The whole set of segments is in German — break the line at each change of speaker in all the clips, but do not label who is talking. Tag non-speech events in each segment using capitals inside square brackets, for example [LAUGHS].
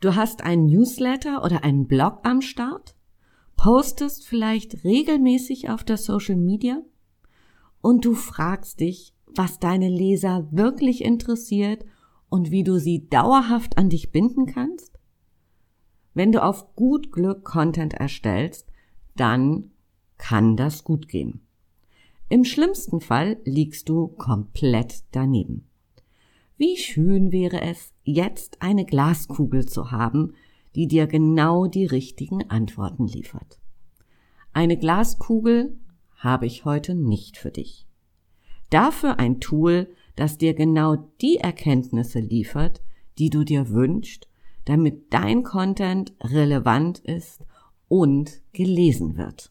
Du hast einen Newsletter oder einen Blog am Start? Postest vielleicht regelmäßig auf der Social Media? Und du fragst dich, was deine Leser wirklich interessiert und wie du sie dauerhaft an dich binden kannst? Wenn du auf gut Glück Content erstellst, dann kann das gut gehen. Im schlimmsten Fall liegst du komplett daneben. Wie schön wäre es, jetzt eine Glaskugel zu haben, die dir genau die richtigen Antworten liefert. Eine Glaskugel habe ich heute nicht für dich. Dafür ein Tool, das dir genau die Erkenntnisse liefert, die du dir wünschst, damit dein Content relevant ist und gelesen wird.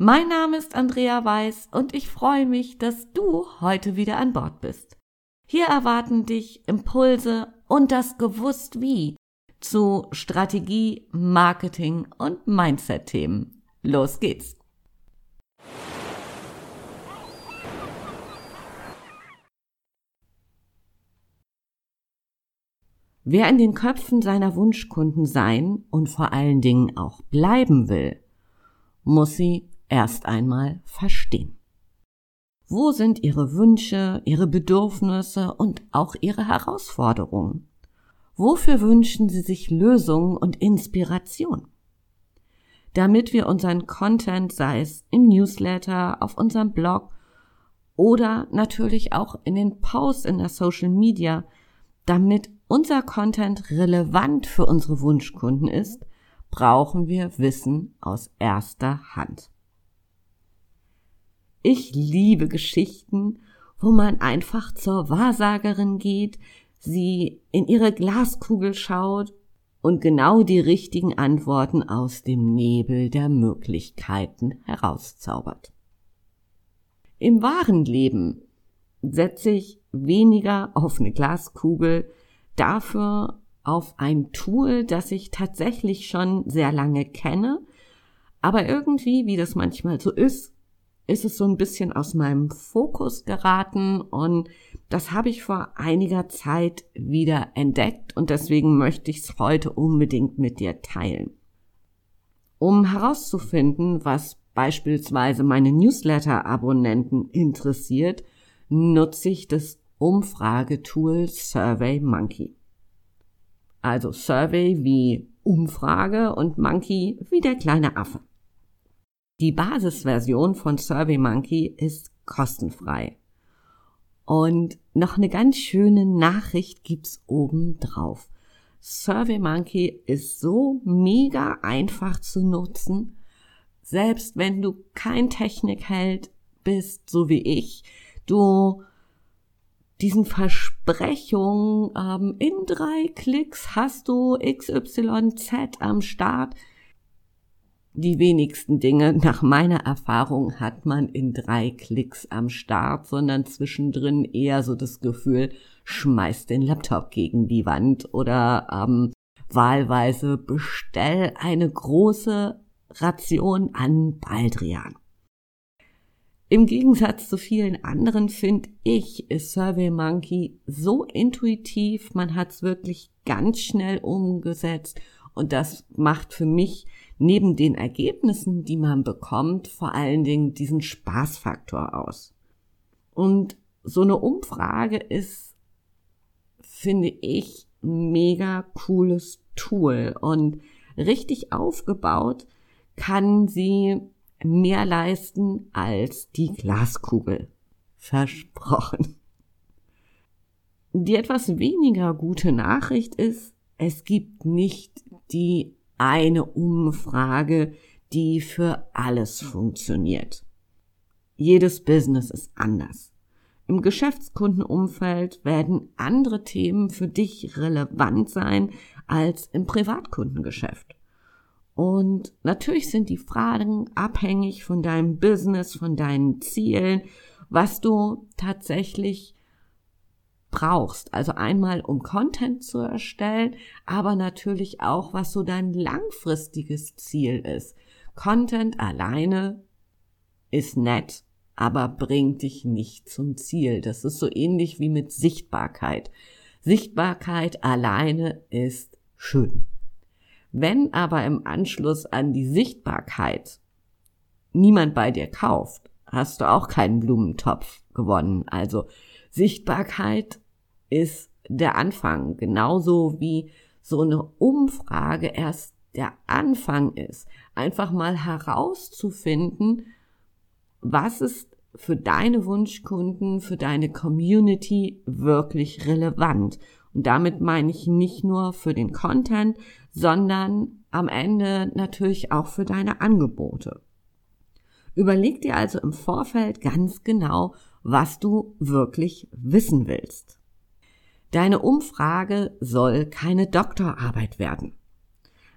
Mein Name ist Andrea Weiß und ich freue mich, dass du heute wieder an Bord bist. Hier erwarten dich Impulse und das Gewusst wie zu Strategie, Marketing und Mindset-Themen. Los geht's! Wer in den Köpfen seiner Wunschkunden sein und vor allen Dingen auch bleiben will, muss sie erst einmal verstehen. Wo sind Ihre Wünsche, Ihre Bedürfnisse und auch Ihre Herausforderungen? Wofür wünschen Sie sich Lösungen und Inspiration? Damit wir unseren Content, sei es im Newsletter, auf unserem Blog oder natürlich auch in den Posts in der Social Media, damit unser Content relevant für unsere Wunschkunden ist, brauchen wir Wissen aus erster Hand. Ich liebe Geschichten, wo man einfach zur Wahrsagerin geht, sie in ihre Glaskugel schaut und genau die richtigen Antworten aus dem Nebel der Möglichkeiten herauszaubert. Im wahren Leben setze ich weniger auf eine Glaskugel, dafür auf ein Tool, das ich tatsächlich schon sehr lange kenne, aber irgendwie, wie das manchmal so ist, ist es so ein bisschen aus meinem Fokus geraten und das habe ich vor einiger Zeit wieder entdeckt und deswegen möchte ich es heute unbedingt mit dir teilen. Um herauszufinden, was beispielsweise meine Newsletter-Abonnenten interessiert, nutze ich das Umfragetool Survey Monkey. Also Survey wie Umfrage und Monkey wie der kleine Affe. Die Basisversion von SurveyMonkey ist kostenfrei. Und noch eine ganz schöne Nachricht gibt's oben drauf. SurveyMonkey ist so mega einfach zu nutzen. Selbst wenn du kein Technikheld bist, so wie ich, du diesen Versprechungen ähm, in drei Klicks hast du XYZ am Start, die wenigsten Dinge nach meiner Erfahrung hat man in drei Klicks am Start, sondern zwischendrin eher so das Gefühl, schmeiß den Laptop gegen die Wand oder ähm, wahlweise bestell eine große Ration an Baldrian. Im Gegensatz zu vielen anderen finde ich, ist SurveyMonkey so intuitiv, man hat es wirklich ganz schnell umgesetzt Und das macht für mich neben den Ergebnissen, die man bekommt, vor allen Dingen diesen Spaßfaktor aus. Und so eine Umfrage ist, finde ich, mega cooles Tool und richtig aufgebaut kann sie mehr leisten als die Glaskugel. Versprochen. Die etwas weniger gute Nachricht ist, es gibt nicht die eine Umfrage, die für alles funktioniert. Jedes Business ist anders. Im Geschäftskundenumfeld werden andere Themen für dich relevant sein als im Privatkundengeschäft. Und natürlich sind die Fragen abhängig von deinem Business, von deinen Zielen, was du tatsächlich brauchst. Also einmal, um Content zu erstellen, aber natürlich auch, was so dein langfristiges Ziel ist. Content alleine ist nett, aber bringt dich nicht zum Ziel. Das ist so ähnlich wie mit Sichtbarkeit. Sichtbarkeit alleine ist schön. Wenn aber im Anschluss an die Sichtbarkeit niemand bei dir kauft, hast du auch keinen Blumentopf gewonnen. Also Sichtbarkeit ist der Anfang, genauso wie so eine Umfrage erst der Anfang ist. Einfach mal herauszufinden, was ist für deine Wunschkunden, für deine Community wirklich relevant. Und damit meine ich nicht nur für den Content, sondern am Ende natürlich auch für deine Angebote. Überleg dir also im Vorfeld ganz genau, was du wirklich wissen willst. Deine Umfrage soll keine Doktorarbeit werden.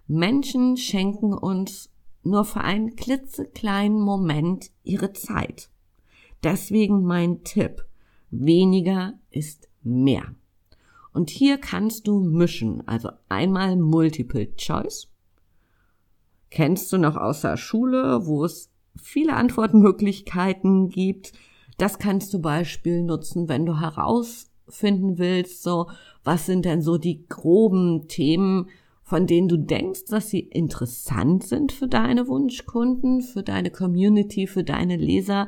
Menschen schenken uns nur für einen klitzekleinen Moment ihre Zeit. Deswegen mein Tipp. Weniger ist mehr. Und hier kannst du mischen, also einmal Multiple Choice. Kennst du noch aus der Schule, wo es viele Antwortmöglichkeiten gibt? Das kannst du Beispiel nutzen, wenn du herausfinden willst, so, was sind denn so die groben Themen, von denen du denkst, dass sie interessant sind für deine Wunschkunden, für deine Community, für deine Leser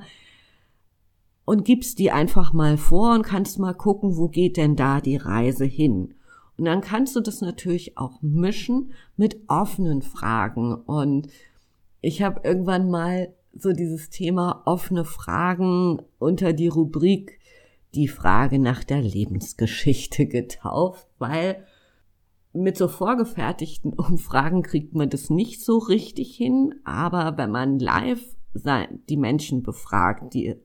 und gibst die einfach mal vor und kannst mal gucken, wo geht denn da die Reise hin. Und dann kannst du das natürlich auch mischen mit offenen Fragen. Und ich habe irgendwann mal so dieses Thema offene Fragen unter die Rubrik die Frage nach der Lebensgeschichte getauft, weil mit so vorgefertigten [LAUGHS] Umfragen kriegt man das nicht so richtig hin, aber wenn man live die Menschen befragt, die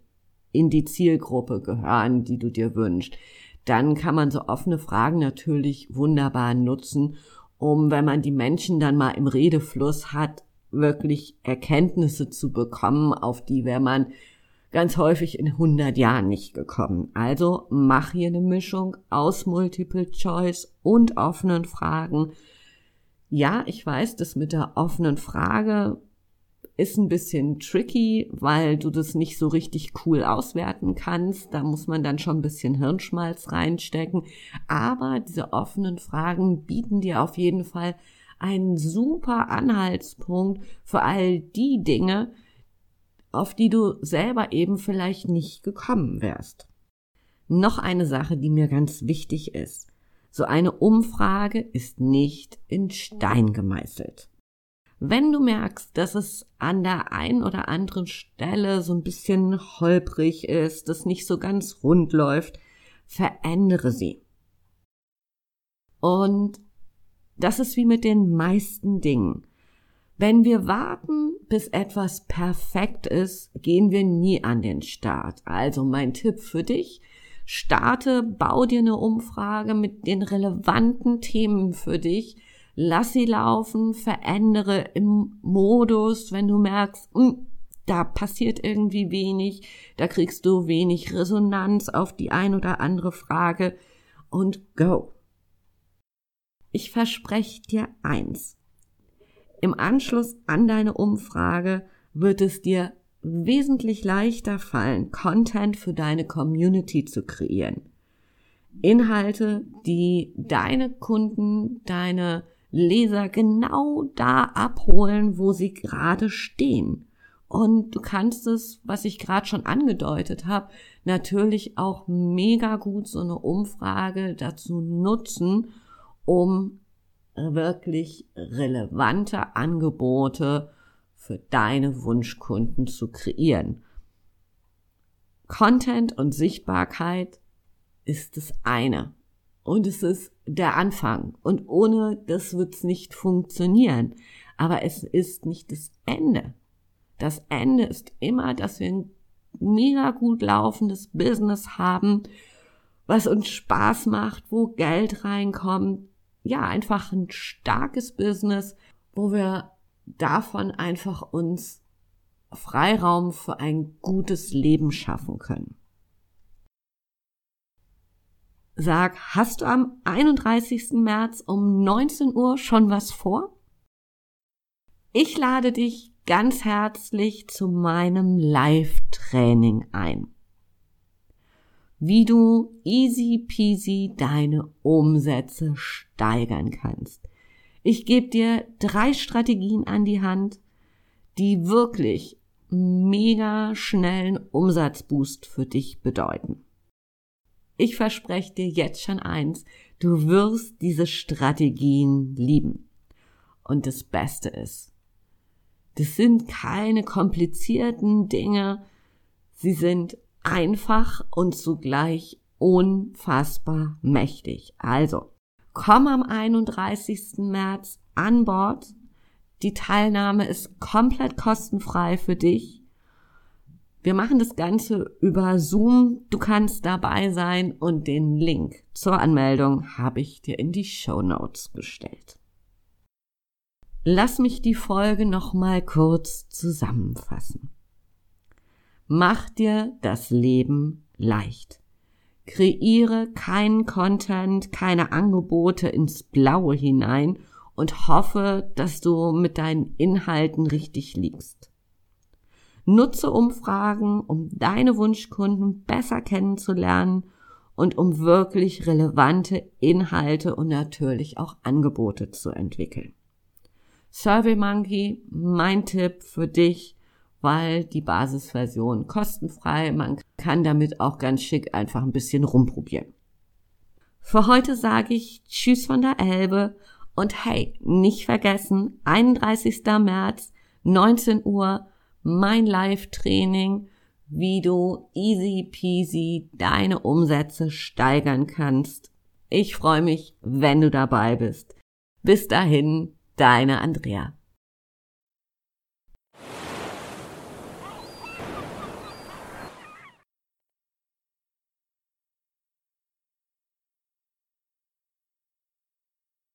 in die Zielgruppe gehören, die du dir wünschst, dann kann man so offene Fragen natürlich wunderbar nutzen, um, wenn man die Menschen dann mal im Redefluss hat, wirklich Erkenntnisse zu bekommen, auf die wäre man ganz häufig in 100 Jahren nicht gekommen. Also mach hier eine Mischung aus Multiple Choice und offenen Fragen. Ja, ich weiß, das mit der offenen Frage ist ein bisschen tricky, weil du das nicht so richtig cool auswerten kannst. Da muss man dann schon ein bisschen Hirnschmalz reinstecken. Aber diese offenen Fragen bieten dir auf jeden Fall einen super Anhaltspunkt für all die Dinge, auf die du selber eben vielleicht nicht gekommen wärst. Noch eine Sache, die mir ganz wichtig ist. So eine Umfrage ist nicht in Stein gemeißelt. Wenn du merkst, dass es an der einen oder anderen Stelle so ein bisschen holprig ist, das nicht so ganz rund läuft, verändere sie. Und das ist wie mit den meisten Dingen. Wenn wir warten, bis etwas perfekt ist, gehen wir nie an den Start. Also mein Tipp für dich, starte, bau dir eine Umfrage mit den relevanten Themen für dich, lass sie laufen, verändere im Modus, wenn du merkst, mh, hm, da passiert irgendwie wenig, da kriegst du wenig Resonanz auf die ein oder andere Frage und go. Ich verspreche dir eins. Im Anschluss an deine Umfrage wird es dir wesentlich leichter fallen, Content für deine Community zu kreieren. Inhalte, die deine Kunden, deine Leser genau da abholen, wo sie gerade stehen. Und du kannst es, was ich gerade schon angedeutet habe, natürlich auch mega gut so eine Umfrage dazu nutzen, um wirklich relevante Angebote für deine Wunschkunden zu kreieren. Content und Sichtbarkeit ist das eine. Und es ist der Anfang. Und ohne das wird es nicht funktionieren. Aber es ist nicht das Ende. Das Ende ist immer, dass wir ein mega gut laufendes Business haben, was uns Spaß macht, wo Geld reinkommt. Ja, einfach ein starkes Business, wo wir davon einfach uns Freiraum für ein gutes Leben schaffen können. Sag, hast du am 31. März um 19 Uhr schon was vor? Ich lade dich ganz herzlich zu meinem Live-Training ein. Wie du easy peasy deine Umsätze steigern kannst. Ich gebe dir drei Strategien an die Hand, die wirklich mega schnellen Umsatzboost für dich bedeuten. Ich verspreche dir jetzt schon eins, du wirst diese Strategien lieben. Und das Beste ist, das sind keine komplizierten Dinge, sie sind einfach und zugleich unfassbar mächtig. Also, komm am 31. März an Bord. Die Teilnahme ist komplett kostenfrei für dich. Wir machen das Ganze über Zoom. Du kannst dabei sein und den Link zur Anmeldung habe ich dir in die Show Notes gestellt. Lass mich die Folge nochmal kurz zusammenfassen. Mach dir das Leben leicht. Kreiere keinen Content, keine Angebote ins Blaue hinein und hoffe, dass du mit deinen Inhalten richtig liegst. Nutze Umfragen, um deine Wunschkunden besser kennenzulernen und um wirklich relevante Inhalte und natürlich auch Angebote zu entwickeln. SurveyMonkey, mein Tipp für dich, weil die Basisversion kostenfrei, man kann damit auch ganz schick einfach ein bisschen rumprobieren. Für heute sage ich Tschüss von der Elbe und hey, nicht vergessen, 31. März, 19 Uhr, mein Live-Training, wie du easy peasy deine Umsätze steigern kannst. Ich freue mich, wenn du dabei bist. Bis dahin, deine Andrea.